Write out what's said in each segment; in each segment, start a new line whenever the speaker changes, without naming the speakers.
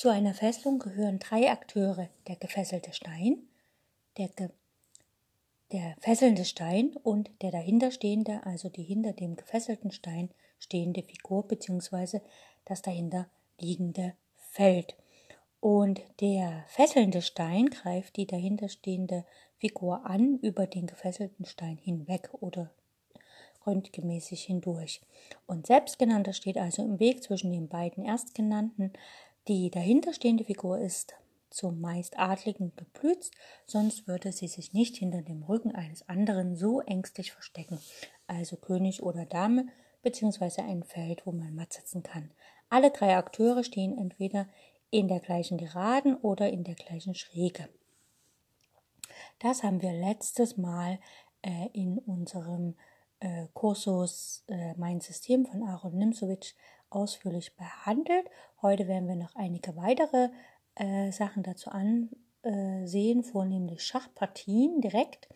Zu einer Fesselung gehören drei Akteure: der gefesselte Stein, der, ge der fesselnde Stein und der dahinterstehende, also die hinter dem gefesselten Stein stehende Figur bzw. das dahinter liegende Feld. Und der fesselnde Stein greift die dahinterstehende Figur an über den gefesselten Stein hinweg oder röntgemäßig hindurch. Und selbstgenannter steht also im Weg zwischen den beiden Erstgenannten. Die dahinterstehende Figur ist zumeist Adligen geblüht, sonst würde sie sich nicht hinter dem Rücken eines anderen so ängstlich verstecken, also König oder Dame, beziehungsweise ein Feld, wo man matt sitzen kann. Alle drei Akteure stehen entweder in der gleichen Geraden oder in der gleichen Schräge. Das haben wir letztes Mal äh, in unserem äh, Kursus äh, Mein System von Aaron Nimsowitsch ausführlich behandelt. Heute werden wir noch einige weitere äh, Sachen dazu ansehen, vornehmlich Schachpartien direkt,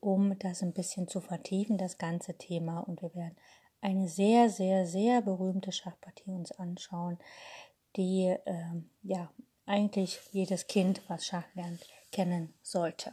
um das ein bisschen zu vertiefen, das ganze Thema. Und wir werden eine sehr, sehr, sehr berühmte Schachpartie uns anschauen, die äh, ja eigentlich jedes Kind, was Schach lernt, kennen sollte.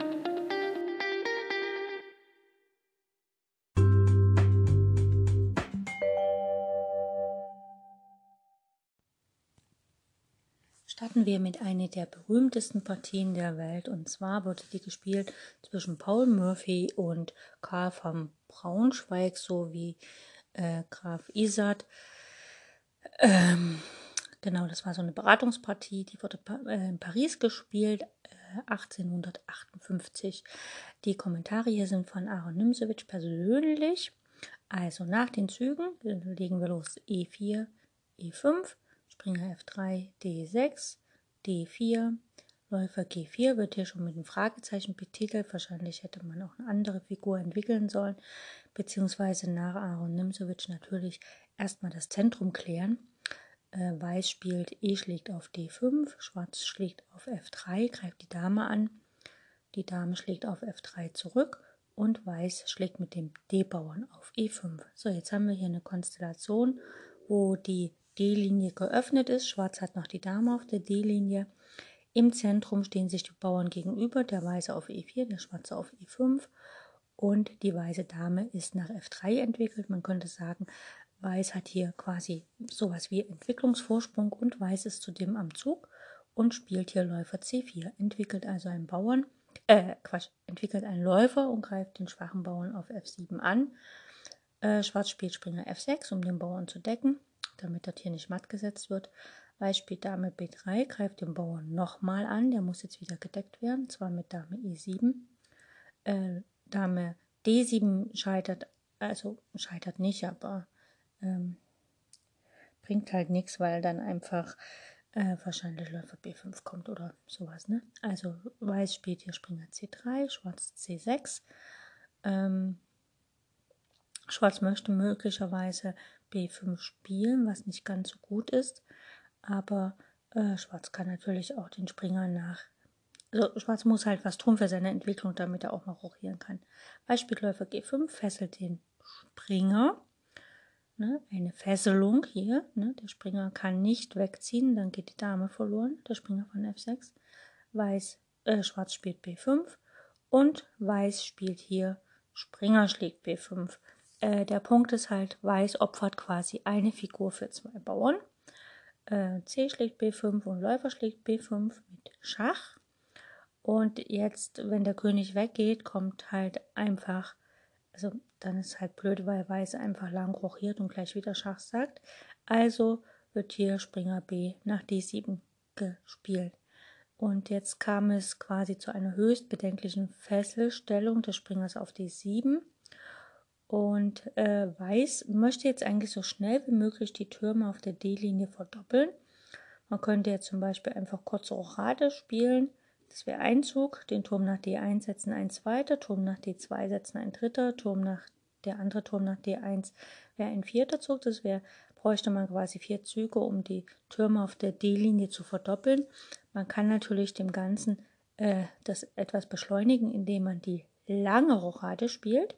Wir mit einer der berühmtesten Partien der Welt. Und zwar wurde die gespielt zwischen Paul Murphy und Karl von Braunschweig sowie äh, Graf Isat. Ähm, genau, das war so eine Beratungspartie, die wurde äh, in Paris gespielt, äh, 1858. Die Kommentare hier sind von Aaron Nimsewitsch persönlich. Also nach den Zügen legen wir los E4, E5, Springer F3, D6, D4, Läufer G4 wird hier schon mit einem Fragezeichen betitelt. Wahrscheinlich hätte man auch eine andere Figur entwickeln sollen, beziehungsweise nach Aaron Nimzowitsch natürlich erstmal das Zentrum klären. Äh, Weiß spielt E schlägt auf D5, Schwarz schlägt auf F3, greift die Dame an. Die Dame schlägt auf F3 zurück und Weiß schlägt mit dem D-Bauern auf E5. So, jetzt haben wir hier eine Konstellation, wo die D-Linie geöffnet ist. Schwarz hat noch die Dame auf der D-Linie. Im Zentrum stehen sich die Bauern gegenüber, der Weiße auf E4, der Schwarze auf E5 und die weiße Dame ist nach F3 entwickelt. Man könnte sagen, Weiß hat hier quasi sowas wie Entwicklungsvorsprung und Weiß ist zudem am Zug und spielt hier Läufer C4, entwickelt also einen Bauern, äh, Quatsch, entwickelt einen Läufer und greift den schwachen Bauern auf F7 an. Äh, Schwarz spielt Springer F6, um den Bauern zu decken damit das hier nicht matt gesetzt wird. Weiß spielt Dame B3, greift den Bauern nochmal an. Der muss jetzt wieder gedeckt werden, zwar mit Dame E7. Äh, Dame D7 scheitert, also scheitert nicht, aber ähm, bringt halt nichts, weil dann einfach äh, wahrscheinlich Läufer B5 kommt oder sowas. Ne? Also Weiß spielt hier Springer C3, Schwarz C6. Ähm, Schwarz möchte möglicherweise B5 spielen, was nicht ganz so gut ist. Aber äh, Schwarz kann natürlich auch den Springer nach. Also Schwarz muss halt was tun für seine Entwicklung, damit er auch mal rochieren kann. Beispiel Läufer G5 fesselt den Springer. Ne, eine Fesselung hier. Ne, der Springer kann nicht wegziehen, dann geht die Dame verloren. Der Springer von F6. Weiß, äh, Schwarz spielt B5 und Weiß spielt hier Springer schlägt B5. Äh, der Punkt ist halt, Weiß opfert quasi eine Figur für zwei Bauern. Äh, C schlägt B5 und Läufer schlägt B5 mit Schach. Und jetzt, wenn der König weggeht, kommt halt einfach, also dann ist halt blöd, weil Weiß einfach lang rochiert und gleich wieder Schach sagt. Also wird hier Springer B nach D7 gespielt. Und jetzt kam es quasi zu einer höchst bedenklichen Fesselstellung des Springers auf D7. Und äh, Weiß möchte jetzt eigentlich so schnell wie möglich die Türme auf der D-Linie verdoppeln. Man könnte jetzt zum Beispiel einfach kurze Rochade spielen. Das wäre ein Zug. Den Turm nach D1 setzen ein zweiter, Turm nach D2 setzen ein dritter, Turm nach der andere Turm nach D1 wäre ein vierter Zug. Das wäre, bräuchte man quasi vier Züge, um die Türme auf der D-Linie zu verdoppeln. Man kann natürlich dem Ganzen äh, das etwas beschleunigen, indem man die lange Rochade spielt.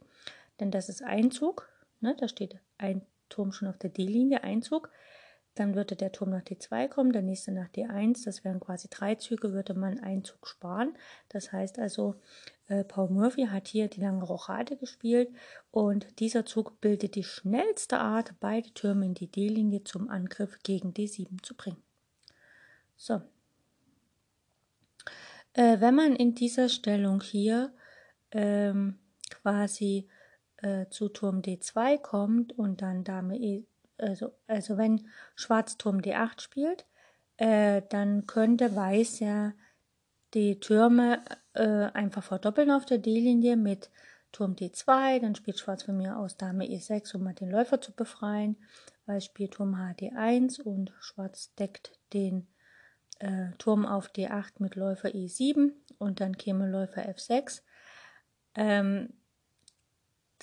Denn das ist ein Zug. Ne? Da steht ein Turm schon auf der D-Linie, Einzug. Dann würde der Turm nach D2 kommen, der nächste nach D1. Das wären quasi drei Züge, würde man einen Zug sparen. Das heißt also, äh, Paul Murphy hat hier die lange Rochade gespielt und dieser Zug bildet die schnellste Art, beide Türme in die D-Linie zum Angriff gegen D7 zu bringen. So. Äh, wenn man in dieser Stellung hier ähm, quasi äh, zu Turm D2 kommt und dann Dame E, also, also wenn Schwarz Turm D8 spielt, äh, dann könnte Weiß ja die Türme äh, einfach verdoppeln auf der D-Linie mit Turm D2, dann spielt Schwarz von mir aus Dame E6, um mal den Läufer zu befreien. Weiß spielt Turm HD1 und Schwarz deckt den äh, Turm auf D8 mit Läufer E7 und dann käme Läufer F6. Ähm,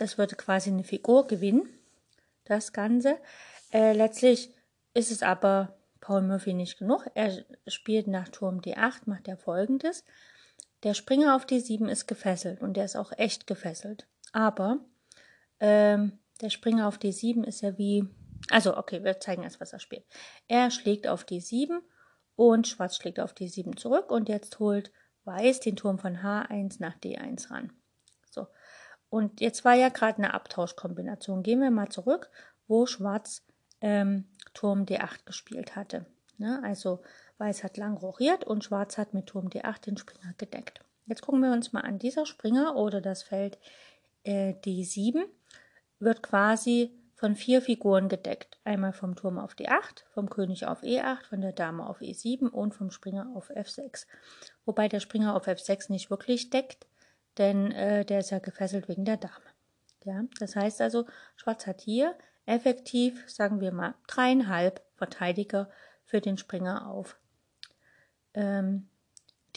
das würde quasi eine Figur gewinnen, das Ganze. Äh, letztlich ist es aber Paul Murphy nicht genug. Er spielt nach Turm D8, macht er folgendes. Der Springer auf D7 ist gefesselt und der ist auch echt gefesselt. Aber ähm, der Springer auf D7 ist ja wie. Also, okay, wir zeigen erst, was er spielt. Er schlägt auf D7 und Schwarz schlägt auf D7 zurück und jetzt holt Weiß den Turm von H1 nach D1 ran. Und jetzt war ja gerade eine Abtauschkombination. Gehen wir mal zurück, wo Schwarz ähm, Turm D8 gespielt hatte. Ne? Also Weiß hat lang rochiert und Schwarz hat mit Turm D8 den Springer gedeckt. Jetzt gucken wir uns mal an. Dieser Springer oder das Feld äh, D7 wird quasi von vier Figuren gedeckt. Einmal vom Turm auf D8, vom König auf E8, von der Dame auf E7 und vom Springer auf F6. Wobei der Springer auf F6 nicht wirklich deckt, denn äh, der ist ja gefesselt wegen der Dame. Ja, das heißt also, Schwarz hat hier effektiv, sagen wir mal, dreieinhalb Verteidiger für den Springer auf ähm,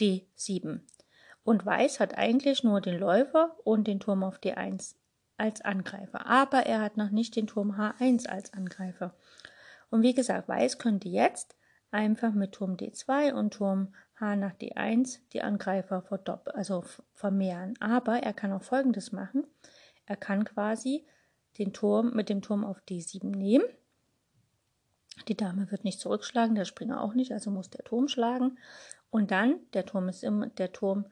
D7. Und Weiß hat eigentlich nur den Läufer und den Turm auf D1 als Angreifer. Aber er hat noch nicht den Turm H1 als Angreifer. Und wie gesagt, Weiß könnte jetzt einfach mit Turm D2 und Turm H nach D1 die Angreifer verdoppeln, also vermehren. Aber er kann auch folgendes machen. Er kann quasi den Turm mit dem Turm auf D7 nehmen. Die Dame wird nicht zurückschlagen, der Springer auch nicht, also muss der Turm schlagen. Und dann, der Turm ist immer, der Turm,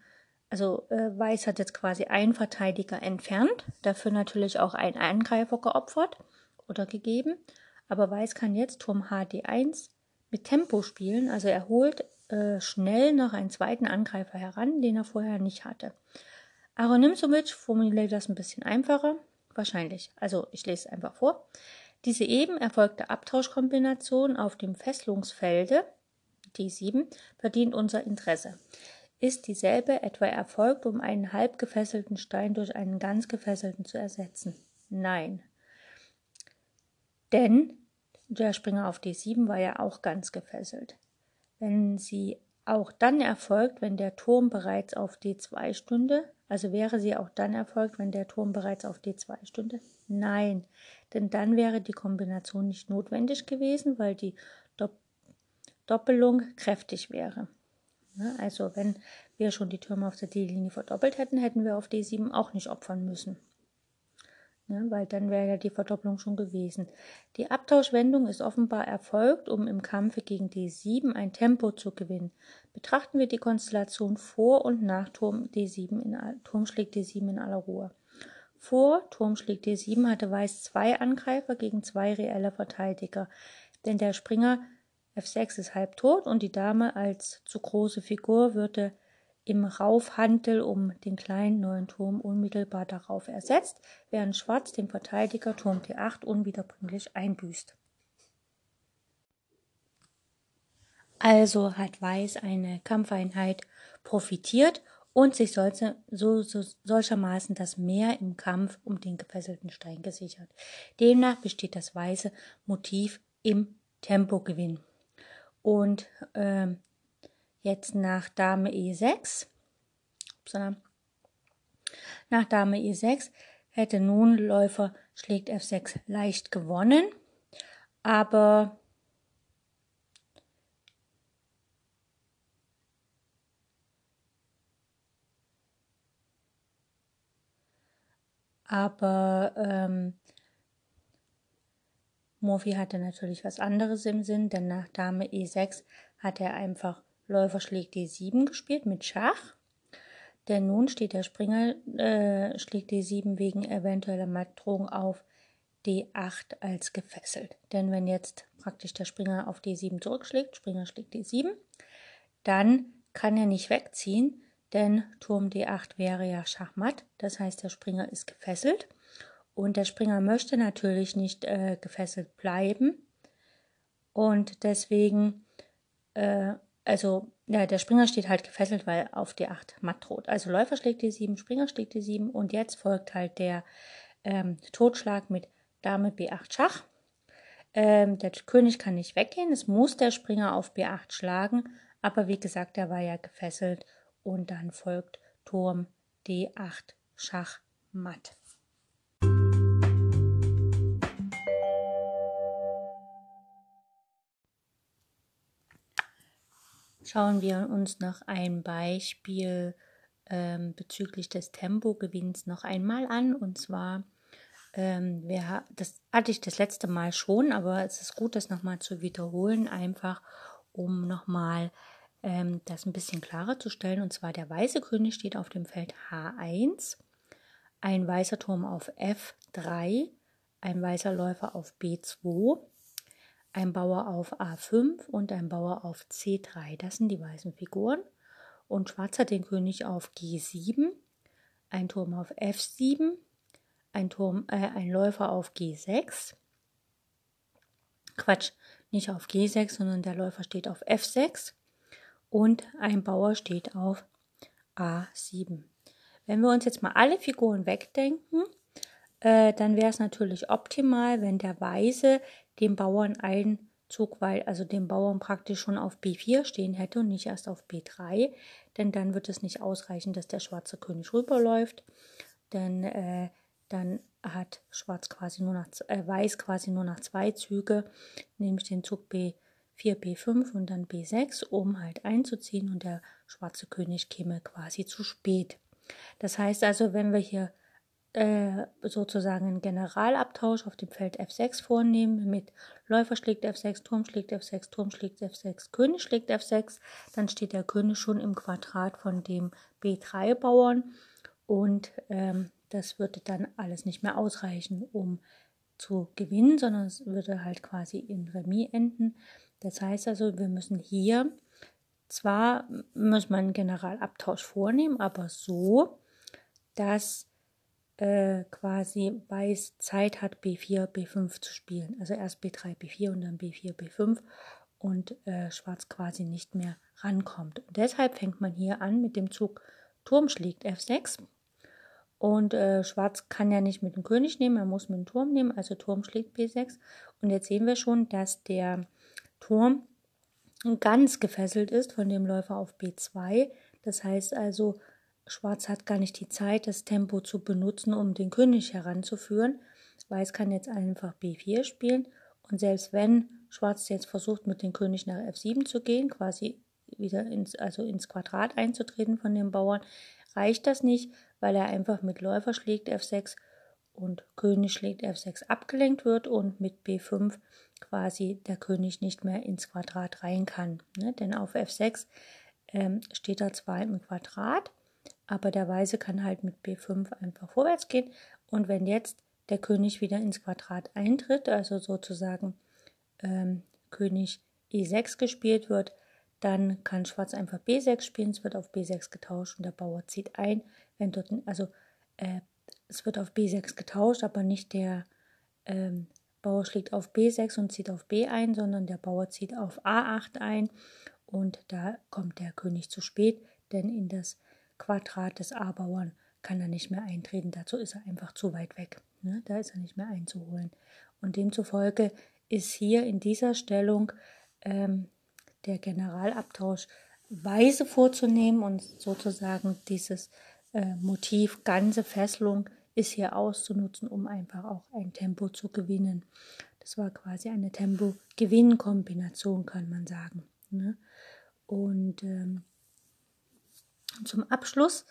also äh, Weiß hat jetzt quasi einen Verteidiger entfernt, dafür natürlich auch einen Angreifer geopfert oder gegeben. Aber Weiß kann jetzt Turm HD1 mit Tempo spielen, also er holt äh, schnell noch einen zweiten Angreifer heran, den er vorher nicht hatte. Aaron Nimzovic formuliert das ein bisschen einfacher, wahrscheinlich. Also ich lese es einfach vor. Diese eben erfolgte Abtauschkombination auf dem Fesselungsfelde D7 verdient unser Interesse. Ist dieselbe etwa erfolgt, um einen halb gefesselten Stein durch einen ganz gefesselten zu ersetzen? Nein. Denn der Springer auf D7 war ja auch ganz gefesselt wenn sie auch dann erfolgt, wenn der Turm bereits auf D2 stünde? Also wäre sie auch dann erfolgt, wenn der Turm bereits auf D2 stünde? Nein, denn dann wäre die Kombination nicht notwendig gewesen, weil die Doppelung kräftig wäre. Also wenn wir schon die Türme auf der D-Linie verdoppelt hätten, hätten wir auf D7 auch nicht opfern müssen ne, weil dann wäre ja die Verdopplung schon gewesen. Die Abtauschwendung ist offenbar erfolgt, um im Kampfe gegen D7 ein Tempo zu gewinnen. Betrachten wir die Konstellation vor und nach Turm D7 in Turm schlägt D7 in aller Ruhe. Vor Turm schlägt D7 hatte Weiß zwei Angreifer gegen zwei reelle Verteidiger, denn der Springer F6 ist halb tot und die Dame als zu große Figur würde im Raufhandel um den kleinen neuen Turm unmittelbar darauf ersetzt, während Schwarz den Verteidiger Turm T8 unwiederbringlich einbüßt. Also hat Weiß eine Kampfeinheit profitiert und sich solche, so, so, solchermaßen das Meer im Kampf um den gefesselten Stein gesichert. Demnach besteht das weiße Motiv im Tempogewinn. Und ähm, Jetzt nach Dame E6, upsala, nach Dame E6 hätte nun Läufer schlägt F6 leicht gewonnen, aber aber ähm, Murphy hatte natürlich was anderes im Sinn, denn nach Dame E6 hat er einfach Läufer schlägt D7 gespielt mit Schach. Denn nun steht der Springer, äh, schlägt D7 wegen eventueller Mattdrohung auf D8 als gefesselt. Denn wenn jetzt praktisch der Springer auf D7 zurückschlägt, Springer schlägt D7, dann kann er nicht wegziehen, denn Turm D8 wäre ja Schachmatt. Das heißt, der Springer ist gefesselt. Und der Springer möchte natürlich nicht äh, gefesselt bleiben. Und deswegen, äh, also ja, der Springer steht halt gefesselt, weil auf D8 matt droht. Also Läufer schlägt D7, Springer schlägt D7 und jetzt folgt halt der ähm, Totschlag mit Dame B8 Schach. Ähm, der König kann nicht weggehen, es muss der Springer auf B8 schlagen, aber wie gesagt, er war ja gefesselt und dann folgt Turm D8 Schach matt. Schauen wir uns noch ein Beispiel ähm, bezüglich des Tempogewinns noch einmal an. Und zwar, ähm, wer, das hatte ich das letzte Mal schon, aber es ist gut, das nochmal zu wiederholen, einfach um nochmal ähm, das ein bisschen klarer zu stellen. Und zwar der weiße König steht auf dem Feld H1, ein weißer Turm auf F3, ein weißer Läufer auf B2, ein Bauer auf A5 und ein Bauer auf C3. Das sind die weißen Figuren. Und Schwarz hat den König auf G7, ein Turm auf F7, ein, Turm, äh, ein Läufer auf G6. Quatsch, nicht auf G6, sondern der Läufer steht auf F6 und ein Bauer steht auf A7. Wenn wir uns jetzt mal alle Figuren wegdenken, äh, dann wäre es natürlich optimal, wenn der Weiße dem Bauern einen Zug, weil also dem Bauern praktisch schon auf B4 stehen hätte und nicht erst auf B3, denn dann wird es nicht ausreichen, dass der schwarze König rüberläuft, denn äh, dann hat Schwarz quasi nur nach äh, Weiß quasi nur nach zwei Züge, nämlich den Zug B4, B5 und dann B6, um halt einzuziehen. Und der schwarze König käme quasi zu spät. Das heißt also, wenn wir hier äh, sozusagen einen Generalabtausch auf dem Feld F6 vornehmen mit Läufer schlägt F6, Turm schlägt F6, Turm schlägt F6, König schlägt F6, dann steht der König schon im Quadrat von dem B3-Bauern und ähm, das würde dann alles nicht mehr ausreichen, um zu gewinnen, sondern es würde halt quasi in Remis enden. Das heißt also, wir müssen hier zwar muss man einen Generalabtausch vornehmen, aber so, dass äh, quasi Weiß Zeit hat, B4, B5 zu spielen. Also erst B3, B4 und dann B4, B5 und äh, Schwarz quasi nicht mehr rankommt. Und deshalb fängt man hier an mit dem Zug Turm schlägt F6. Und äh, Schwarz kann ja nicht mit dem König nehmen, er muss mit dem Turm nehmen, also Turm schlägt B6. Und jetzt sehen wir schon, dass der Turm ganz gefesselt ist von dem Läufer auf B2. Das heißt also, Schwarz hat gar nicht die Zeit, das Tempo zu benutzen, um den König heranzuführen. Weiß kann jetzt einfach B4 spielen und selbst wenn Schwarz jetzt versucht, mit dem König nach F7 zu gehen, quasi wieder ins, also ins Quadrat einzutreten von den Bauern, reicht das nicht, weil er einfach mit Läufer schlägt F6 und König schlägt F6 abgelenkt wird und mit B5 quasi der König nicht mehr ins Quadrat rein kann. Ne? Denn auf F6 ähm, steht er zwar im Quadrat, aber der Weiße kann halt mit B5 einfach vorwärts gehen. Und wenn jetzt der König wieder ins Quadrat eintritt, also sozusagen ähm, König E6 gespielt wird, dann kann Schwarz einfach B6 spielen, es wird auf B6 getauscht und der Bauer zieht ein. Wenn dort, also äh, es wird auf B6 getauscht, aber nicht der ähm, Bauer schlägt auf B6 und zieht auf B ein, sondern der Bauer zieht auf A8 ein und da kommt der König zu spät, denn in das Quadrat des A-Bauern kann er nicht mehr eintreten. Dazu ist er einfach zu weit weg. Ne? Da ist er nicht mehr einzuholen. Und demzufolge ist hier in dieser Stellung ähm, der Generalabtausch weise vorzunehmen und sozusagen dieses äh, Motiv ganze Fesselung ist hier auszunutzen, um einfach auch ein Tempo zu gewinnen. Das war quasi eine Tempo-Gewinn-Kombination, kann man sagen. Ne? Und ähm, zum Abschluss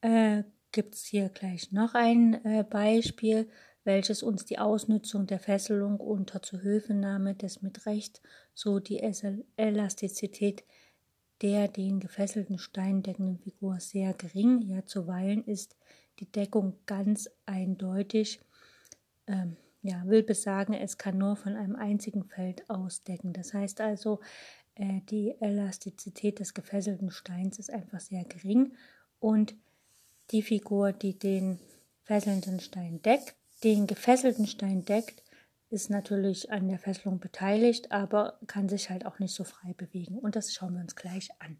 äh, gibt es hier gleich noch ein äh, Beispiel, welches uns die Ausnutzung der Fesselung unter Zuhilfenahme des mit Recht so die Elastizität der den gefesselten Stein deckenden Figur sehr gering. Ja, zuweilen ist die Deckung ganz eindeutig. Ähm, ja, will besagen, es kann nur von einem einzigen Feld ausdecken. Das heißt also, äh, die Elastizität des gefesselten Steins ist einfach sehr gering und die Figur, die den fesselnden Stein deckt, den gefesselten Stein deckt, ist natürlich an der Fesselung beteiligt, aber kann sich halt auch nicht so frei bewegen. Und das schauen wir uns gleich an.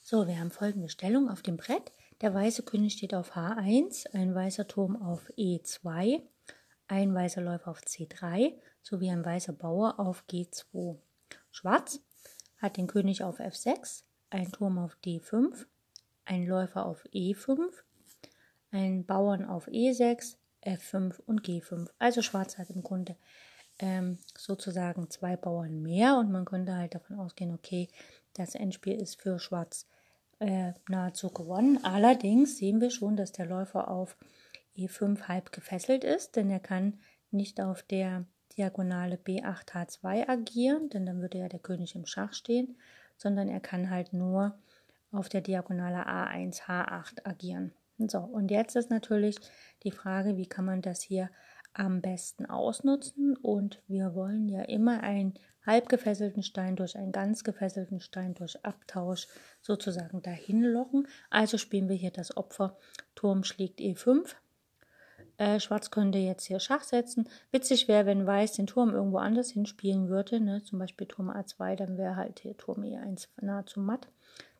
So, wir haben folgende Stellung auf dem Brett. Der weiße König steht auf H1, ein weißer Turm auf E2, ein weißer Läufer auf C3 sowie ein weißer Bauer auf G2. Schwarz hat den König auf F6, ein Turm auf D5, ein Läufer auf E5, einen Bauern auf E6, F5 und G5. Also Schwarz hat im Grunde ähm, sozusagen zwei Bauern mehr und man könnte halt davon ausgehen, okay, das Endspiel ist für Schwarz äh, nahezu gewonnen. Allerdings sehen wir schon, dass der Läufer auf E5 halb gefesselt ist, denn er kann nicht auf der Diagonale B8 H2 agieren, denn dann würde ja der König im Schach stehen, sondern er kann halt nur auf der Diagonale A1 H8 agieren. So, und jetzt ist natürlich die Frage, wie kann man das hier am besten ausnutzen? Und wir wollen ja immer einen halb gefesselten Stein durch einen ganz gefesselten Stein durch Abtausch sozusagen dahin locken. Also spielen wir hier das Opfer Turm schlägt E5. Äh, Schwarz könnte jetzt hier Schach setzen. Witzig wäre, wenn Weiß den Turm irgendwo anders hinspielen würde, ne? zum Beispiel Turm A2, dann wäre halt hier Turm E1 nahezu matt.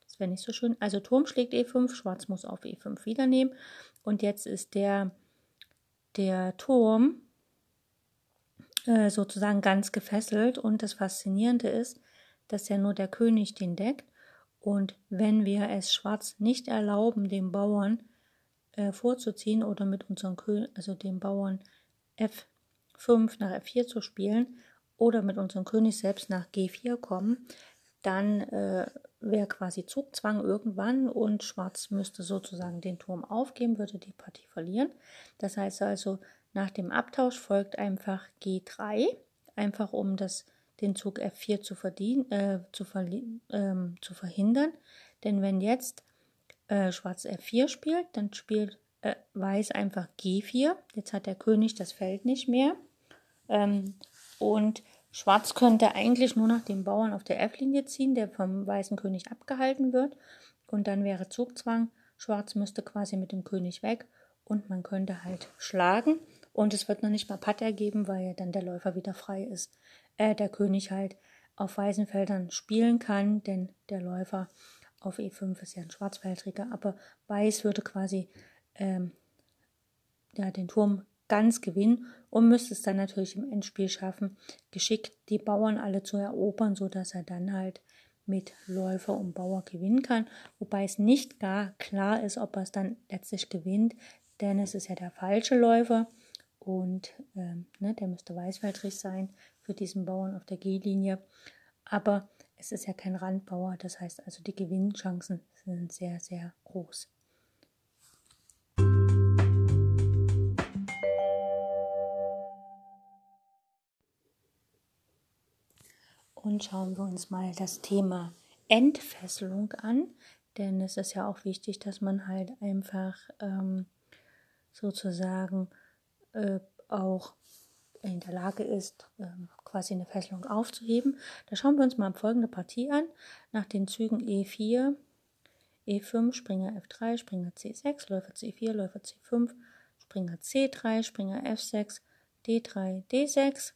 Das wäre nicht so schön. Also Turm schlägt E5, Schwarz muss auf E5 wieder nehmen. Und jetzt ist der, der Turm äh, sozusagen ganz gefesselt. Und das Faszinierende ist, dass ja nur der König den deckt. Und wenn wir es Schwarz nicht erlauben, dem Bauern äh, vorzuziehen oder mit unserem König, also dem Bauern F5 nach F4 zu spielen oder mit unserem König selbst nach G4 kommen, dann äh, wäre quasi Zugzwang irgendwann und Schwarz müsste sozusagen den Turm aufgeben, würde die Partie verlieren. Das heißt also, nach dem Abtausch folgt einfach G3, einfach um das, den Zug F4 zu, verdienen, äh, zu, ähm, zu, verhindern. Denn wenn jetzt äh, Schwarz F4 spielt, dann spielt äh, Weiß einfach G4. Jetzt hat der König das Feld nicht mehr. Ähm, und Schwarz könnte eigentlich nur nach dem Bauern auf der F-Linie ziehen, der vom weißen König abgehalten wird. Und dann wäre Zugzwang. Schwarz müsste quasi mit dem König weg und man könnte halt schlagen. Und es wird noch nicht mal Patt ergeben, weil dann der Läufer wieder frei ist. Äh, der König halt auf weißen Feldern spielen kann, denn der Läufer auf E5 ist ja ein Schwarzfeldträger, aber Weiß würde quasi ähm, ja, den Turm ganz gewinnen und müsste es dann natürlich im Endspiel schaffen, geschickt die Bauern alle zu erobern, sodass er dann halt mit Läufer und Bauer gewinnen kann. Wobei es nicht gar klar ist, ob er es dann letztlich gewinnt, denn es ist ja der falsche Läufer und ähm, ne, der müsste weißfeldrig sein für diesen Bauern auf der G-Linie. Aber es ist ja kein Randbauer, das heißt also die Gewinnchancen sind sehr, sehr groß. Und schauen wir uns mal das Thema Entfesselung an, denn es ist ja auch wichtig, dass man halt einfach ähm, sozusagen äh, auch in der Lage ist, äh, quasi eine Fesselung aufzuheben. Da schauen wir uns mal folgende Partie an. Nach den Zügen E4, E5, Springer F3, Springer C6, Läufer C4, Läufer C5, Springer C3, Springer F6, D3, D6,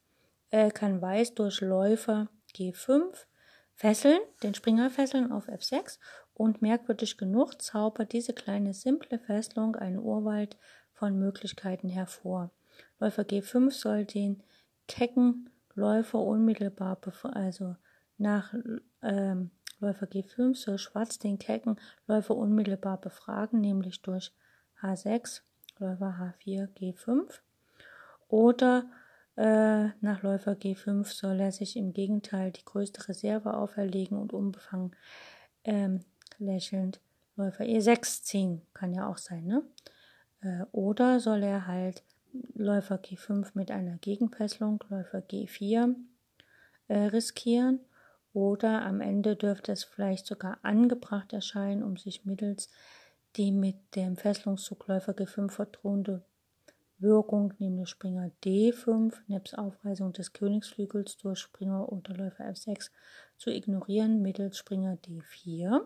äh, kann Weiß durch Läufer G5 fesseln, den Springer fesseln auf F6 und merkwürdig genug zaubert diese kleine simple Fesselung einen Urwald von Möglichkeiten hervor. Läufer G5 soll den kecken Läufer unmittelbar, also nach ähm, Läufer G5 soll Schwarz den kecken Läufer unmittelbar befragen, nämlich durch H6, Läufer H4, G5. Oder äh, nach Läufer G5 soll er sich im Gegenteil die größte Reserve auferlegen und unbefangen ähm, lächelnd Läufer E6 ziehen. Kann ja auch sein, ne? Äh, oder soll er halt Läufer G5 mit einer Gegenfesselung, Läufer G4 äh, riskieren oder am Ende dürfte es vielleicht sogar angebracht erscheinen, um sich mittels die mit dem Fesselungszugläufer G5 verdrohende Wirkung, nämlich Springer D5 nebst Aufreißung des Königsflügels durch Springer oder Läufer F6 zu ignorieren mittels Springer D4.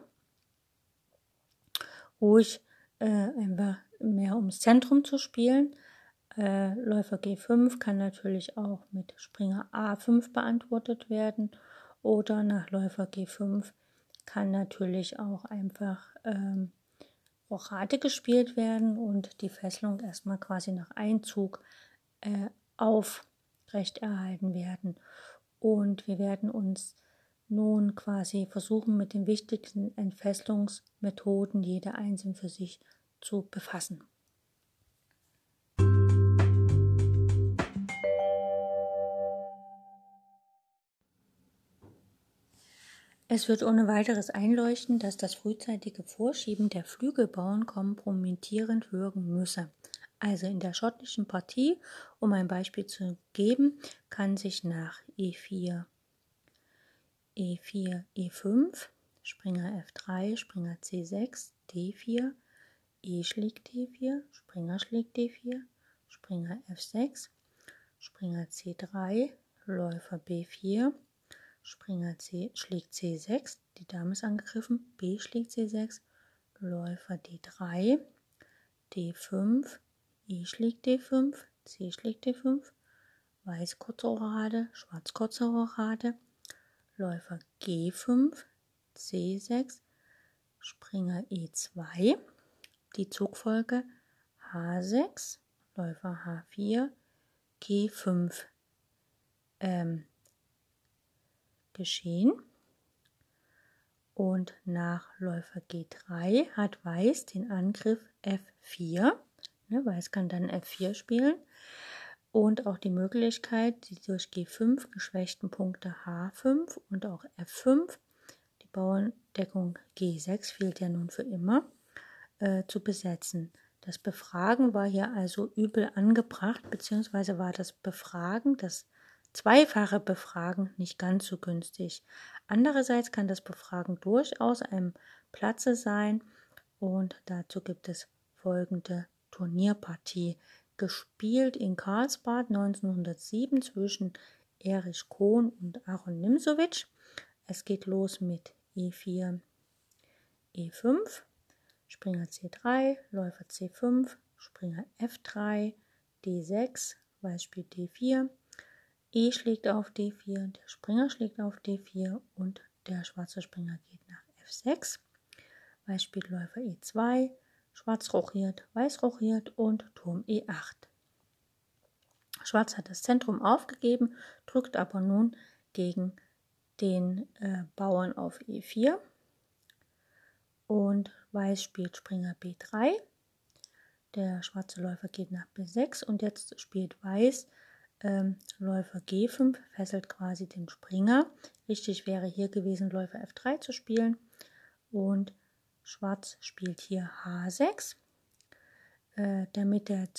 Ruhig äh, einfach mehr ums Zentrum zu spielen. Äh, Läufer G5 kann natürlich auch mit Springer A5 beantwortet werden oder nach Läufer G5 kann natürlich auch einfach ähm, Rochade gespielt werden und die Fesselung erstmal quasi nach Einzug äh, aufrechterhalten werden. Und wir werden uns nun quasi versuchen, mit den wichtigsten Entfesselungsmethoden jede einzeln für sich zu befassen. Es wird ohne weiteres einleuchten, dass das frühzeitige Vorschieben der Flügelbauern kompromittierend wirken müsse. Also in der schottischen Partie, um ein Beispiel zu geben, kann sich nach E4, E4, E5, Springer F3, Springer C6, D4, E schlägt D4, Springer schlägt D4, Springer F6, Springer C3, Läufer B4, Springer C schlägt C6, die Dame ist angegriffen, B schlägt C6, Läufer D3, D5, E schlägt D5, C schlägt D5, Weiß kurze Orade, Schwarz kurze Orade, Läufer G5, C6, Springer E2, die Zugfolge H6, Läufer H4, G5. Ähm, geschehen. Und nach Läufer G3 hat Weiß den Angriff F4. Ne, Weiß kann dann F4 spielen. Und auch die Möglichkeit, die durch G5 geschwächten Punkte H5 und auch F5, die Bauerndeckung G6 fehlt ja nun für immer, äh, zu besetzen. Das Befragen war hier also übel angebracht, beziehungsweise war das Befragen, das zweifache Befragen nicht ganz so günstig. Andererseits kann das Befragen durchaus ein Platze sein und dazu gibt es folgende Turnierpartie. Gespielt in Karlsbad 1907 zwischen Erich Kohn und Aaron Nimzowitsch. Es geht los mit E4, E5, Springer C3, Läufer C5, Springer F3, D6, Weiß spielt D4, E schlägt auf D4, der Springer schlägt auf D4 und der schwarze Springer geht nach F6. Weiß spielt Läufer E2, Schwarz rochiert, Weiß rochiert und Turm E8. Schwarz hat das Zentrum aufgegeben, drückt aber nun gegen den äh, Bauern auf E4 und Weiß spielt Springer B3. Der schwarze Läufer geht nach B6 und jetzt spielt Weiß ähm, Läufer G5 fesselt quasi den Springer. Richtig wäre hier gewesen, Läufer F3 zu spielen. Und Schwarz spielt hier H6, äh, damit der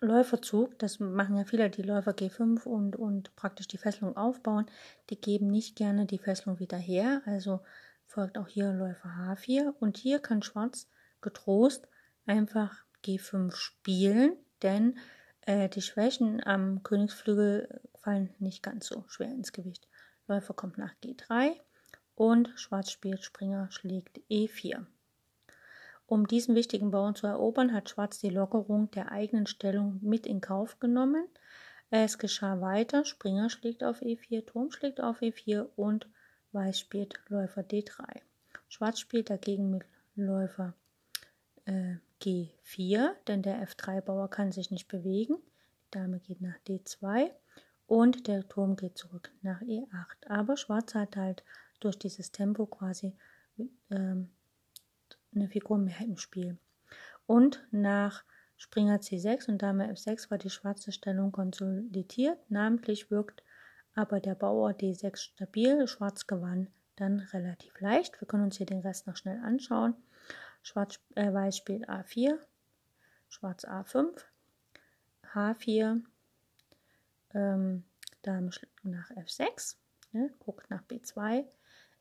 Läuferzug, das machen ja viele, die Läufer G5 und, und praktisch die Fesselung aufbauen, die geben nicht gerne die Fesselung wieder her. Also folgt auch hier Läufer H4 und hier kann Schwarz getrost einfach G5 spielen, denn äh, die Schwächen am Königsflügel fallen nicht ganz so schwer ins Gewicht. Läufer kommt nach G3 und Schwarz spielt Springer schlägt E4. Um diesen wichtigen Bauern zu erobern, hat Schwarz die Lockerung der eigenen Stellung mit in Kauf genommen. Es geschah weiter, Springer schlägt auf E4, Turm schlägt auf E4 und Weiß spielt Läufer D3. Schwarz spielt dagegen mit Läufer äh, G4, denn der F3-Bauer kann sich nicht bewegen. Die Dame geht nach D2 und der Turm geht zurück nach E8. Aber Schwarz hat halt durch dieses Tempo quasi ähm, eine Figur mehr im Spiel. Und nach Springer C6 und Dame F6 war die schwarze Stellung konsolidiert. Namentlich wirkt aber der Bauer D6 stabil. Schwarz gewann dann relativ leicht. Wir können uns hier den Rest noch schnell anschauen. Schwarz, äh, Weiß spielt A4, Schwarz A5, H4, ähm, Dame nach F6, ne, guckt nach B2,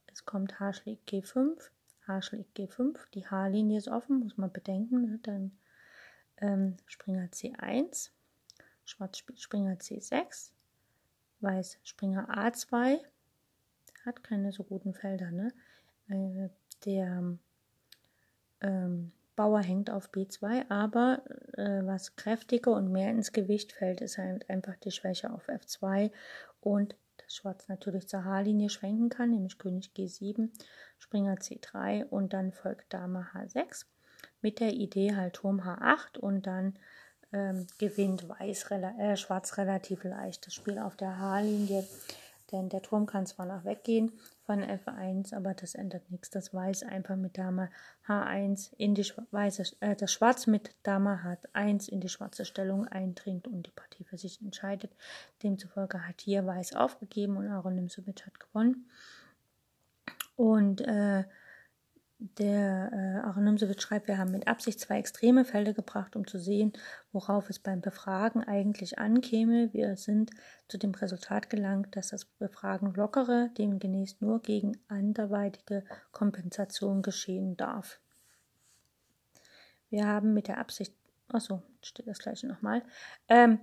es kommt H schlägt G5, H schlägt G5, die H-Linie ist offen, muss man bedenken, ne, dann ähm, Springer C1, Schwarz spielt Springer C6, Weiß Springer A2, hat keine so guten Felder, ne? Äh, der ähm, Bauer hängt auf B2, aber äh, was kräftiger und mehr ins Gewicht fällt, ist halt einfach die Schwäche auf F2 und das Schwarz natürlich zur H-Linie schwenken kann, nämlich König G7, Springer C3 und dann folgt Dame H6 mit der Idee halt Turm H8 und dann ähm, gewinnt Weiß, äh, Schwarz relativ leicht das Spiel auf der H-Linie denn der Turm kann zwar nach weggehen von F1, aber das ändert nichts. Das Weiß einfach mit Dame H1 in die weiße, äh, das Schwarz mit Dame H1 in die schwarze Stellung eindringt und die Partie für sich entscheidet. Demzufolge hat hier Weiß aufgegeben und Aaron Nimsovic hat gewonnen. Und äh, der äh, Aronimsewitsch schreibt, wir haben mit Absicht zwei extreme Fälle gebracht, um zu sehen, worauf es beim Befragen eigentlich ankäme. Wir sind zu dem Resultat gelangt, dass das Befragen lockere, demgemäß nur gegen anderweitige Kompensation geschehen darf. Wir haben mit der Absicht, achso, steht das gleiche nochmal. Ähm,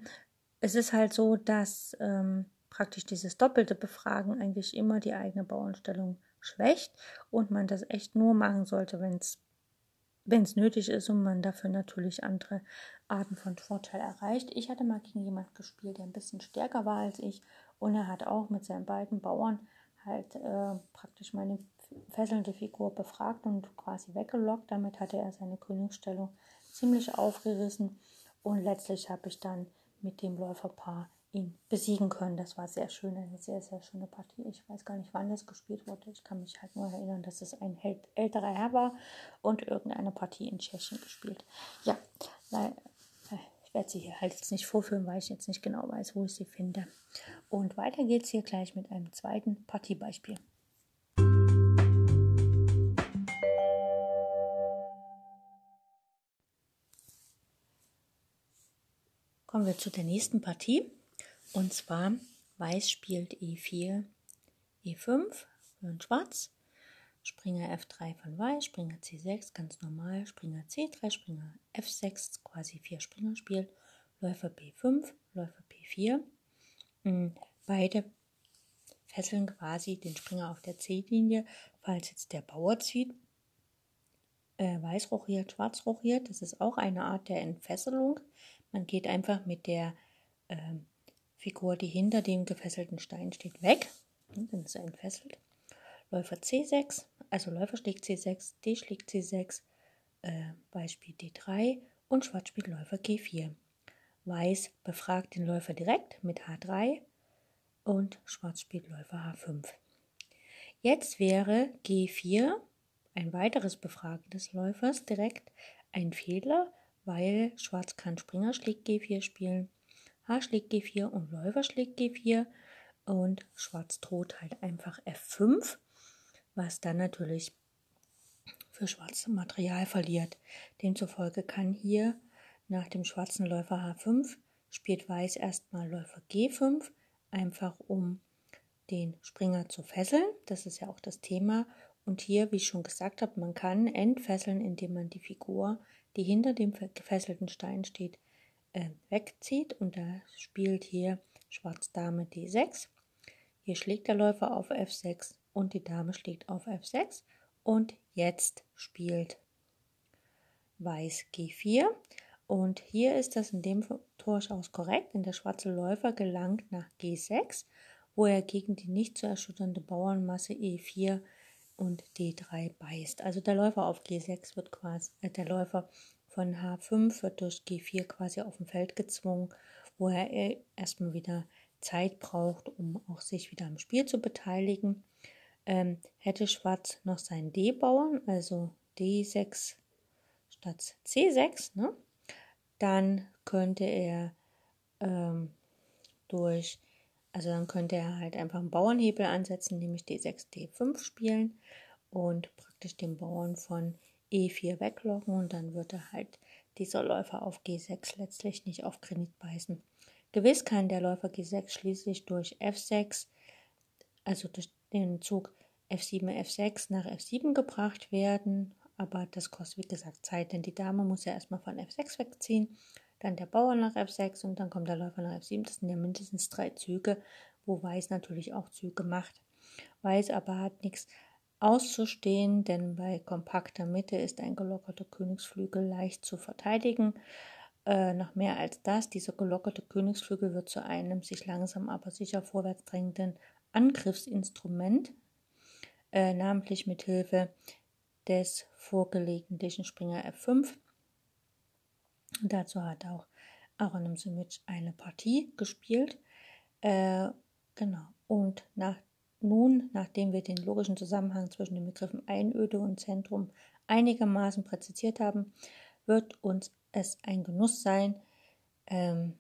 es ist halt so, dass ähm, praktisch dieses doppelte Befragen eigentlich immer die eigene Bauernstellung schwächt und man das echt nur machen sollte, wenn es nötig ist und man dafür natürlich andere Arten von Vorteil erreicht. Ich hatte mal gegen jemand gespielt, der ein bisschen stärker war als ich und er hat auch mit seinen beiden Bauern halt äh, praktisch meine fesselnde Figur befragt und quasi weggelockt. Damit hatte er seine Königsstellung ziemlich aufgerissen und letztlich habe ich dann mit dem Läuferpaar ihn besiegen können. Das war sehr schön, eine sehr, sehr schöne Partie. Ich weiß gar nicht, wann das gespielt wurde. Ich kann mich halt nur erinnern, dass es ein älterer Herr war und irgendeine Partie in Tschechien gespielt. Ja, äh, ich werde sie hier halt jetzt nicht vorführen, weil ich jetzt nicht genau weiß, wo ich sie finde. Und weiter geht es hier gleich mit einem zweiten Partiebeispiel. Kommen wir zu der nächsten Partie. Und zwar Weiß spielt E4, E5 für ein Schwarz, Springer F3 von Weiß, Springer C6 ganz normal, Springer C3, Springer F6 quasi vier Springer spielt, Läufer B5, Läufer B4. Hm, beide fesseln quasi den Springer auf der C-Linie, falls jetzt der Bauer zieht. Äh, Weiß rochiert, Schwarz rochiert, das ist auch eine Art der Entfesselung. Man geht einfach mit der ähm, Figur, die hinter dem gefesselten Stein steht, weg. Dann ist er entfesselt. Läufer C6, also Läufer schlägt C6, D schlägt C6, äh, Weiß spielt D3 und Schwarz spielt Läufer G4. Weiß befragt den Läufer direkt mit H3 und Schwarz spielt Läufer H5. Jetzt wäre G4 ein weiteres Befragen des Läufers direkt ein Fehler, weil Schwarz kann Springer schlägt G4 spielen H schlägt G4 und Läufer schlägt G4 und Schwarz droht halt einfach F5, was dann natürlich für Schwarz Material verliert. Demzufolge kann hier nach dem schwarzen Läufer H5 spielt Weiß erstmal Läufer G5, einfach um den Springer zu fesseln. Das ist ja auch das Thema. Und hier, wie ich schon gesagt habe, man kann entfesseln, indem man die Figur, die hinter dem gefesselten Stein steht, äh, wegzieht und da spielt hier Schwarz Dame D6. Hier schlägt der Läufer auf F6 und die Dame schlägt auf F6 und jetzt spielt Weiß G4 und hier ist das in dem Torschauß korrekt, denn der schwarze Läufer gelangt nach G6, wo er gegen die nicht zu erschütternde Bauernmasse E4 und D3 beißt. Also der Läufer auf G6 wird quasi, äh, der Läufer von H5 wird durch G4 quasi auf dem Feld gezwungen, wo er erstmal wieder Zeit braucht, um auch sich wieder am Spiel zu beteiligen. Ähm, hätte Schwarz noch seinen D-Bauern, also D6 statt C6, ne? dann könnte er ähm, durch, also dann könnte er halt einfach einen Bauernhebel ansetzen, nämlich D6, D5 spielen und praktisch den Bauern von E4 weglocken und dann würde halt dieser Läufer auf G6 letztlich nicht auf Granit beißen. Gewiss kann der Läufer G6 schließlich durch F6, also durch den Zug F7, F6 nach F7 gebracht werden, aber das kostet wie gesagt Zeit, denn die Dame muss ja erstmal von F6 wegziehen, dann der Bauer nach F6 und dann kommt der Läufer nach F7. Das sind ja mindestens drei Züge, wo Weiß natürlich auch Züge macht. Weiß aber hat nichts auszustehen, denn bei kompakter Mitte ist ein gelockerter Königsflügel leicht zu verteidigen. Äh, noch mehr als das, dieser gelockerte Königsflügel wird zu einem sich langsam aber sicher vorwärts drängenden Angriffsinstrument, äh, namentlich mit Hilfe des vorgelegentlichen Springer F5. Dazu hat auch Aaron Simic eine Partie gespielt. Äh, genau. Und nach nun, nachdem wir den logischen Zusammenhang zwischen den Begriffen Einöde und Zentrum einigermaßen präzisiert haben, wird uns es ein Genuss sein, ähm,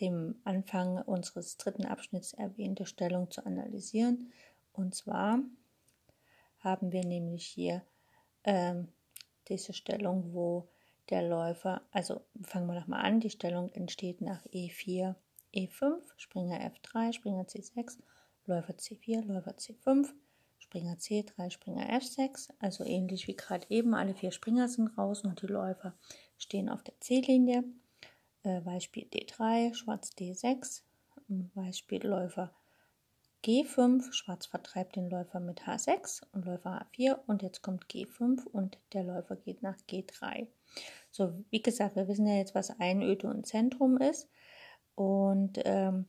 dem Anfang unseres dritten Abschnitts erwähnte Stellung zu analysieren. Und zwar haben wir nämlich hier ähm, diese Stellung, wo der Läufer, also fangen wir nochmal an, die Stellung entsteht nach E4, E5, Springer F3, Springer C6 Läufer C4, Läufer C5, Springer C3, Springer F6, also ähnlich wie gerade eben, alle vier Springer sind raus und die Läufer stehen auf der C-Linie. Äh, Weiß spielt D3, Schwarz D6, Weiß spielt Läufer G5, Schwarz vertreibt den Läufer mit H6 und Läufer H4 und jetzt kommt G5 und der Läufer geht nach G3. So, wie gesagt, wir wissen ja jetzt, was Einöde und Zentrum ist und ähm,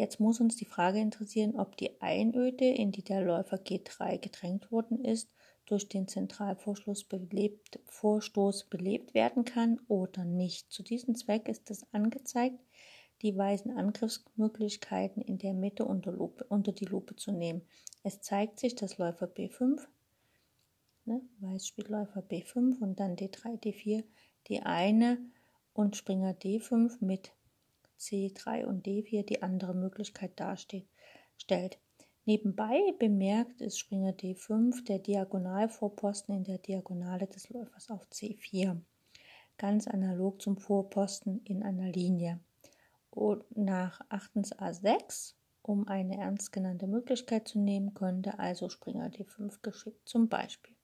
Jetzt muss uns die Frage interessieren, ob die Einöde, in die der Läufer G3 gedrängt worden ist, durch den Zentralvorstoß belebt, Vorstoß belebt werden kann oder nicht. Zu diesem Zweck ist es angezeigt, die weißen Angriffsmöglichkeiten in der Mitte unter, Lupe, unter die Lupe zu nehmen. Es zeigt sich, dass Läufer B5, ne, Weiß spielt Läufer B5 und dann D3, D4, die eine und Springer D5 mit C3 und D4 die andere Möglichkeit darstellt. Nebenbei bemerkt ist Springer D5 der Diagonalvorposten in der Diagonale des Läufers auf C4, ganz analog zum Vorposten in einer Linie. Und nach 8. A6, um eine ernst genannte Möglichkeit zu nehmen, könnte also Springer D5 geschickt. Zum Beispiel,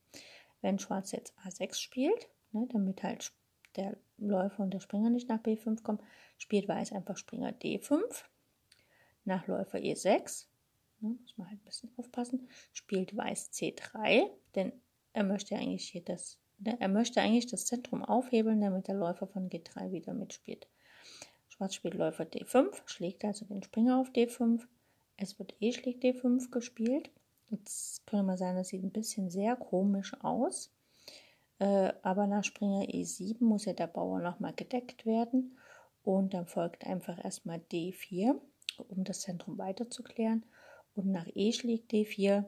wenn Schwarz jetzt A6 spielt, ne, damit halt der Läufer und der Springer nicht nach B5 kommen, spielt Weiß einfach Springer D5, nach Läufer E6, ne, muss man halt ein bisschen aufpassen, spielt Weiß C3, denn er möchte eigentlich hier das, ne, er möchte eigentlich das Zentrum aufhebeln, damit der Läufer von G3 wieder mitspielt. Schwarz spielt Läufer D5, schlägt also den Springer auf D5. Es wird E schlägt D5 gespielt. Jetzt könnte man sagen, das sieht ein bisschen sehr komisch aus. Äh, aber nach Springer E7 muss ja der Bauer nochmal gedeckt werden. Und dann folgt einfach erstmal D4, um das Zentrum weiter zu klären. Und nach E schlägt D4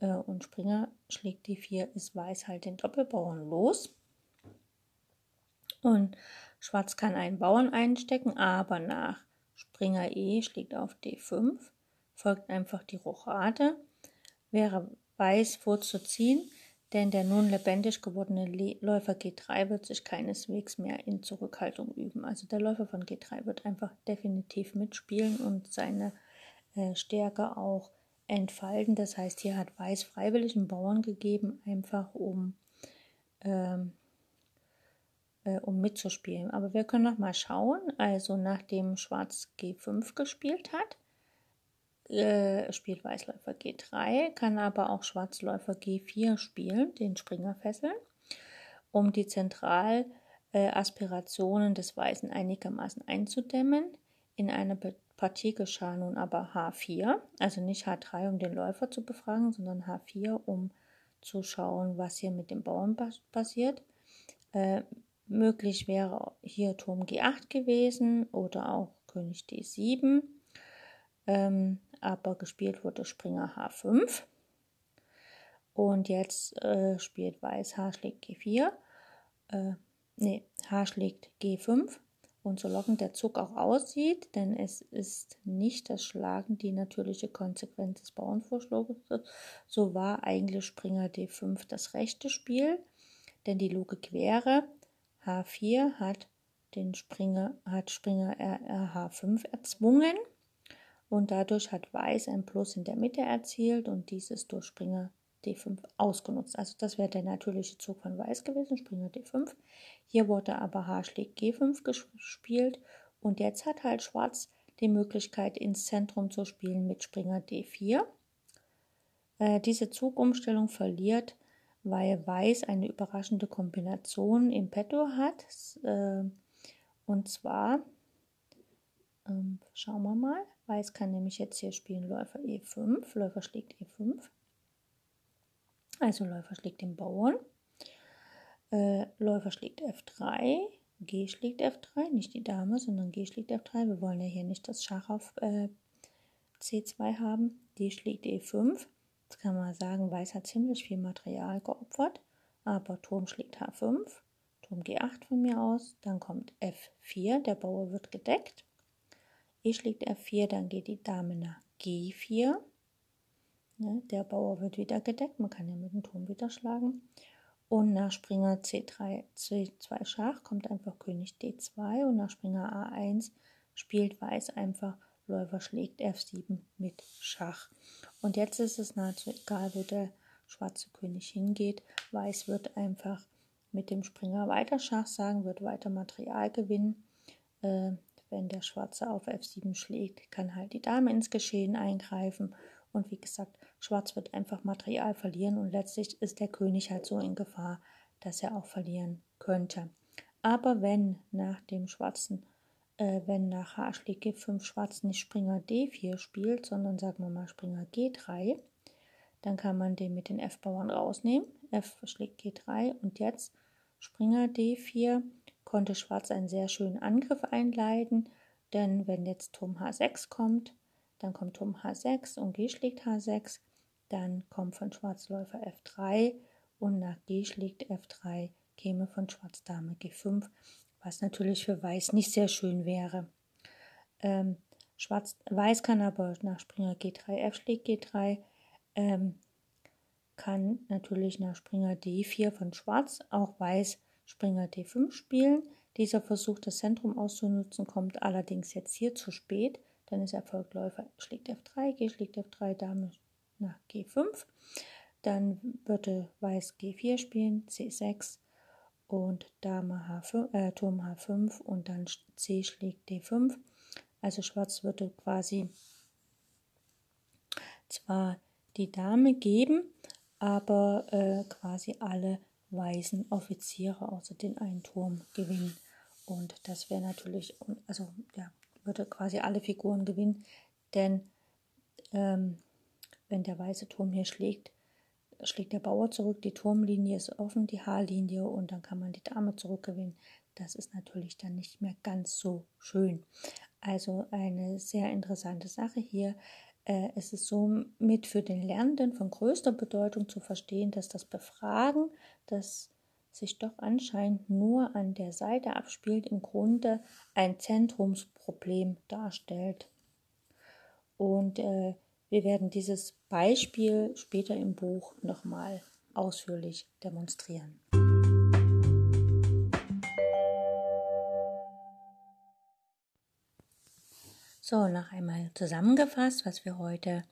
äh, und Springer schlägt D4, ist Weiß halt den Doppelbauern los. Und Schwarz kann einen Bauern einstecken, aber nach Springer E schlägt auf D5, folgt einfach die Rochade. Wäre Weiß vorzuziehen, denn der nun lebendig gewordene Läufer G3 wird sich keineswegs mehr in Zurückhaltung üben. Also der Läufer von G3 wird einfach definitiv mitspielen und seine äh, Stärke auch entfalten. Das heißt, hier hat Weiß freiwillig einen Bauern gegeben, einfach um, ähm, äh, um mitzuspielen. Aber wir können noch mal schauen. Also nachdem Schwarz G5 gespielt hat, äh, spielt Weißläufer G3, kann aber auch Schwarzläufer G4 spielen, den Springer fesseln, um die Zentralaspirationen äh, des Weißen einigermaßen einzudämmen. In einer Partie geschah nun aber H4, also nicht H3, um den Läufer zu befragen, sondern H4, um zu schauen, was hier mit dem Bauern passiert. Äh, möglich wäre hier Turm G8 gewesen oder auch König D7. Ähm, aber gespielt wurde Springer H5. Und jetzt äh, spielt Weiß H schlägt G4. Äh, nee, H schlägt G5. Und so lockend der Zug auch aussieht, denn es ist nicht das Schlagen die natürliche Konsequenz des Bauernvorschlags, so war eigentlich Springer D5 das rechte Spiel, denn die Logik wäre, H4 hat den Springer, hat Springer H5 erzwungen und dadurch hat Weiß ein Plus in der Mitte erzielt und dieses durch Springer D5 ausgenutzt. Also das wäre der natürliche Zug von Weiß gewesen, Springer D5. Hier wurde aber H schlägt G5 gespielt und jetzt hat halt Schwarz die Möglichkeit ins Zentrum zu spielen mit Springer D4. Äh, diese Zugumstellung verliert, weil Weiß eine überraschende Kombination im Petto hat. Äh, und zwar, ähm, schauen wir mal, Weiß kann nämlich jetzt hier spielen Läufer E5, Läufer schlägt E5. Also Läufer schlägt den Bauern. Äh, Läufer schlägt F3. G schlägt F3, nicht die Dame, sondern G schlägt F3. Wir wollen ja hier nicht das Schach auf äh, C2 haben. D schlägt E5. Jetzt kann man sagen, Weiß hat ziemlich viel Material geopfert. Aber Turm schlägt H5. Turm G8 von mir aus. Dann kommt F4. Der Bauer wird gedeckt. E schlägt F4, dann geht die Dame nach G4. Ne, der Bauer wird wieder gedeckt, man kann ja mit dem Turm wieder schlagen. Und nach Springer C3, C2 Schach kommt einfach König D2 und nach Springer A1 spielt Weiß einfach Läufer schlägt F7 mit Schach. Und jetzt ist es nahezu egal, wo der schwarze König hingeht. Weiß wird einfach mit dem Springer weiter Schach sagen, wird weiter Material gewinnen. Äh, wenn der Schwarze auf F7 schlägt, kann halt die Dame ins Geschehen eingreifen und wie gesagt, Schwarz wird einfach Material verlieren und letztlich ist der König halt so in Gefahr, dass er auch verlieren könnte. Aber wenn nach dem Schwarzen, äh, wenn nach H schlägt G5 Schwarz nicht Springer D4 spielt, sondern sagen wir mal Springer G3, dann kann man den mit den F-Bauern rausnehmen. F schlägt G3 und jetzt Springer D4 konnte Schwarz einen sehr schönen Angriff einleiten, denn wenn jetzt Turm H6 kommt, dann kommt Turm H6 und G schlägt H6, dann kommt von Schwarz Läufer F3 und nach G schlägt F3 käme von Schwarz Dame G5, was natürlich für Weiß nicht sehr schön wäre. Ähm, Schwarz, Weiß kann aber nach Springer G3, F schlägt G3, ähm, kann natürlich nach Springer D4 von Schwarz auch Weiß Springer D5 spielen. Dieser Versuch, das Zentrum auszunutzen, kommt allerdings jetzt hier zu spät. Dann ist Erfolg Läufer schlägt F3, G schlägt F3, Dame nach G5. Dann würde Weiß G4 spielen, C6 und Dame H5, äh, Turm H5 und dann C schlägt D5. Also Schwarz würde quasi zwar die Dame geben, aber äh, quasi alle weißen Offiziere außer den einen Turm gewinnen. Und das wäre natürlich, also ja, würde quasi alle Figuren gewinnen, denn ähm, wenn der weiße Turm hier schlägt, schlägt der Bauer zurück, die Turmlinie ist offen, die Haarlinie und dann kann man die Dame zurückgewinnen. Das ist natürlich dann nicht mehr ganz so schön. Also eine sehr interessante Sache hier. Äh, es ist somit für den Lernenden von größter Bedeutung zu verstehen, dass das Befragen, das sich doch anscheinend nur an der Seite abspielt, im Grunde ein Zentrumsproblem darstellt. Und äh, wir werden dieses Beispiel später im Buch nochmal ausführlich demonstrieren. So, noch einmal zusammengefasst, was wir heute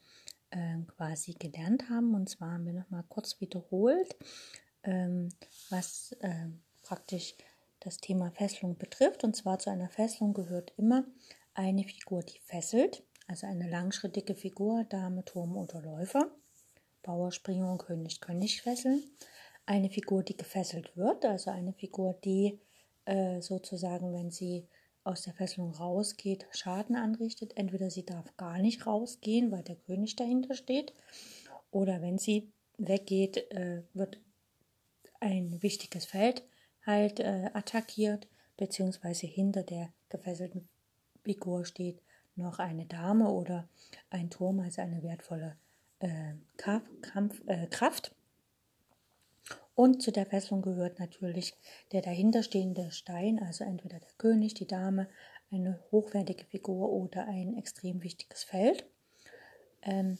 äh, quasi gelernt haben. Und zwar haben wir nochmal kurz wiederholt, ähm, was äh, praktisch das Thema Fesselung betrifft. Und zwar zu einer Fesselung gehört immer eine Figur, die fesselt, also eine langschrittige Figur, Dame, Turm oder Läufer. Bauer, Springer und König können nicht fesseln. Eine Figur, die gefesselt wird, also eine Figur, die äh, sozusagen, wenn sie aus der Fesselung rausgeht, Schaden anrichtet. Entweder sie darf gar nicht rausgehen, weil der König dahinter steht, oder wenn sie weggeht, äh, wird ein wichtiges Feld halt äh, attackiert, beziehungsweise hinter der gefesselten Figur steht noch eine Dame oder ein Turm als eine wertvolle äh, Kraft. Und zu der Fesselung gehört natürlich der dahinterstehende Stein, also entweder der König, die Dame, eine hochwertige Figur oder ein extrem wichtiges Feld. Ähm,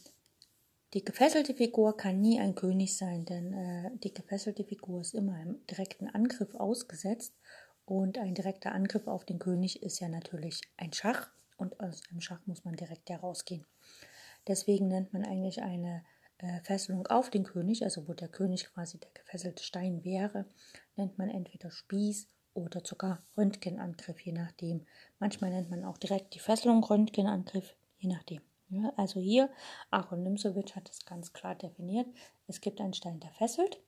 die gefesselte Figur kann nie ein König sein, denn äh, die gefesselte Figur ist immer einem direkten Angriff ausgesetzt und ein direkter Angriff auf den König ist ja natürlich ein Schach und aus einem Schach muss man direkt herausgehen. Deswegen nennt man eigentlich eine Fesselung auf den König, also wo der König quasi der gefesselte Stein wäre, nennt man entweder Spieß oder sogar Röntgenangriff, je nachdem. Manchmal nennt man auch direkt die Fesselung Röntgenangriff, je nachdem. Ja, also hier, Aaron Nimsowitsch hat es ganz klar definiert. Es gibt einen Stein, der fesselt,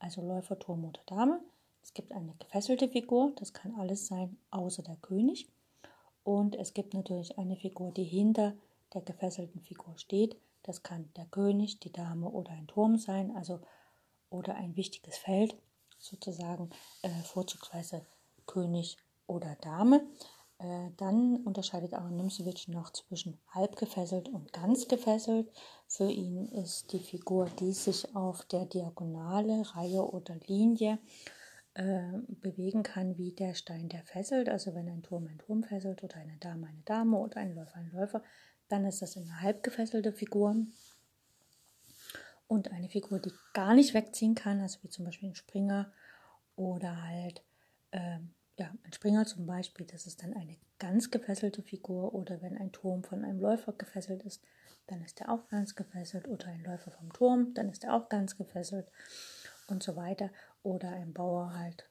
also Läufer, Turm oder Dame. Es gibt eine gefesselte Figur, das kann alles sein, außer der König. Und es gibt natürlich eine Figur, die hinter der gefesselten Figur steht. Das kann der König, die Dame oder ein Turm sein, also oder ein wichtiges Feld, sozusagen äh, vorzugsweise König oder Dame. Äh, dann unterscheidet Aaron Nimzowitsch noch zwischen halb gefesselt und ganz gefesselt. Für ihn ist die Figur, die sich auf der Diagonale, Reihe oder Linie äh, bewegen kann, wie der Stein, der fesselt. Also wenn ein Turm ein Turm fesselt oder eine Dame eine Dame oder ein Läufer ein Läufer, dann ist das eine halb gefesselte Figur. Und eine Figur, die gar nicht wegziehen kann, also wie zum Beispiel ein Springer oder halt ähm, ja, ein Springer zum Beispiel, das ist dann eine ganz gefesselte Figur. Oder wenn ein Turm von einem Läufer gefesselt ist, dann ist er auch ganz gefesselt. Oder ein Läufer vom Turm, dann ist er auch ganz gefesselt und so weiter. Oder ein Bauer halt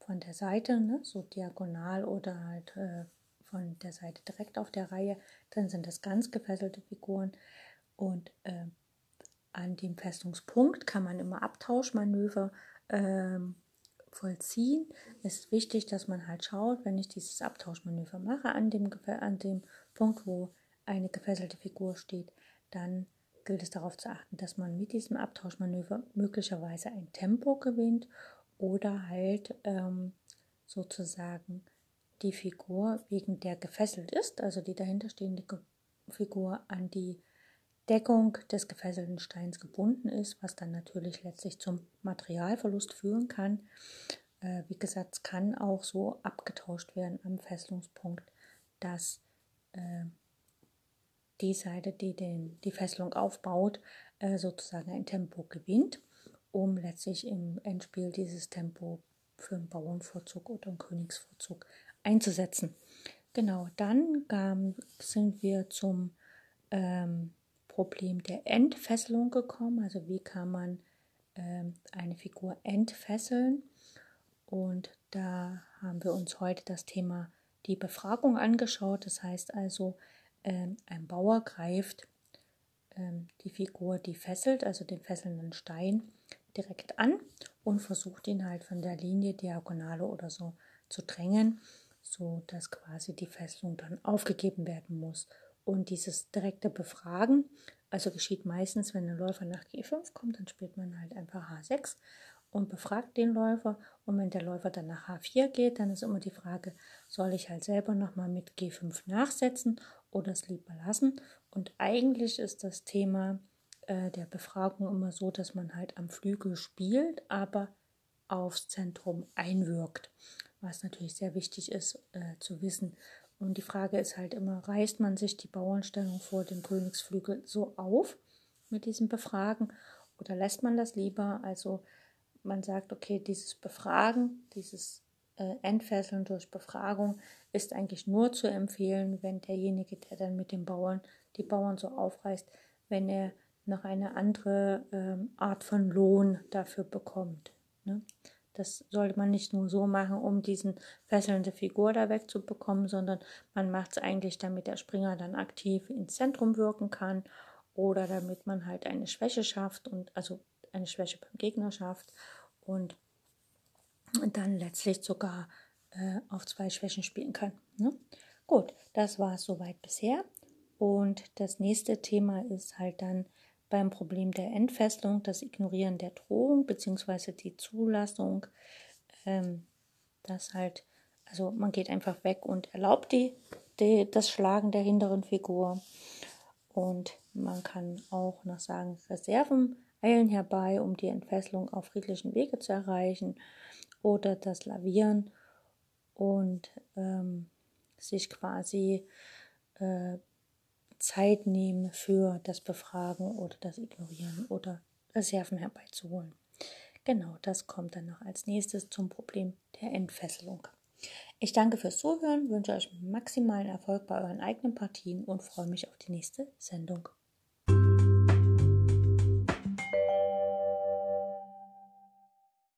von der Seite, ne, so diagonal oder halt äh, von der Seite direkt auf der Reihe, dann sind das ganz gefesselte Figuren und äh, an dem Festungspunkt kann man immer Abtauschmanöver ähm, vollziehen. Es ist wichtig, dass man halt schaut, wenn ich dieses Abtauschmanöver mache an dem, an dem Punkt, wo eine gefesselte Figur steht, dann gilt es darauf zu achten, dass man mit diesem Abtauschmanöver möglicherweise ein Tempo gewinnt oder halt ähm, sozusagen die Figur, wegen der gefesselt ist, also die dahinterstehende Figur an die Deckung des gefesselten Steins gebunden ist, was dann natürlich letztlich zum Materialverlust führen kann. Äh, wie gesagt, es kann auch so abgetauscht werden am Fesselungspunkt, dass äh, die Seite, die den, die Fesselung aufbaut, äh, sozusagen ein Tempo gewinnt, um letztlich im Endspiel dieses Tempo für einen Bauernvorzug oder einen Königsvorzug einzusetzen. Genau, dann ähm, sind wir zum ähm, Problem der Entfesselung gekommen. Also wie kann man ähm, eine Figur entfesseln? Und da haben wir uns heute das Thema die Befragung angeschaut. Das heißt also, ähm, ein Bauer greift ähm, die Figur, die fesselt, also den fesselnden Stein, direkt an und versucht ihn halt von der Linie Diagonale oder so zu drängen, so dass quasi die Fesselung dann aufgegeben werden muss. Und dieses direkte Befragen, also geschieht meistens, wenn ein Läufer nach G5 kommt, dann spielt man halt einfach H6 und befragt den Läufer. Und wenn der Läufer dann nach H4 geht, dann ist immer die Frage, soll ich halt selber nochmal mit G5 nachsetzen oder es lieber lassen? Und eigentlich ist das Thema äh, der Befragung immer so, dass man halt am Flügel spielt, aber aufs Zentrum einwirkt. Was natürlich sehr wichtig ist äh, zu wissen, und die Frage ist halt immer, reißt man sich die Bauernstellung vor dem Königsflügel so auf mit diesem Befragen oder lässt man das lieber? Also man sagt, okay, dieses Befragen, dieses äh, Entfesseln durch Befragung ist eigentlich nur zu empfehlen, wenn derjenige, der dann mit den Bauern die Bauern so aufreißt, wenn er noch eine andere ähm, Art von Lohn dafür bekommt. Ne? Das sollte man nicht nur so machen, um diesen fesselnde Figur da wegzubekommen, sondern man macht es eigentlich, damit der Springer dann aktiv ins Zentrum wirken kann oder damit man halt eine Schwäche schafft und also eine Schwäche beim Gegner schafft und, dann letztlich sogar äh, auf zwei Schwächen spielen kann. Ne? Gut, das war es soweit bisher. Und das nächste Thema ist halt dann beim Problem der Entfesselung das Ignorieren der Drohung bzw. die Zulassung, ähm, dass halt, also man geht einfach weg und erlaubt die, die, das Schlagen der hinteren Figur. Und man kann auch noch sagen, Reserven eilen herbei, um die Entfesselung auf friedlichen Wege zu erreichen oder das Lavieren und ähm, sich quasi äh, Zeit nehmen für das Befragen oder das Ignorieren oder Reserven herbeizuholen. Genau, das kommt dann noch als nächstes zum Problem der Entfesselung. Ich danke fürs Zuhören, wünsche euch maximalen Erfolg bei euren eigenen Partien und freue mich auf die nächste Sendung.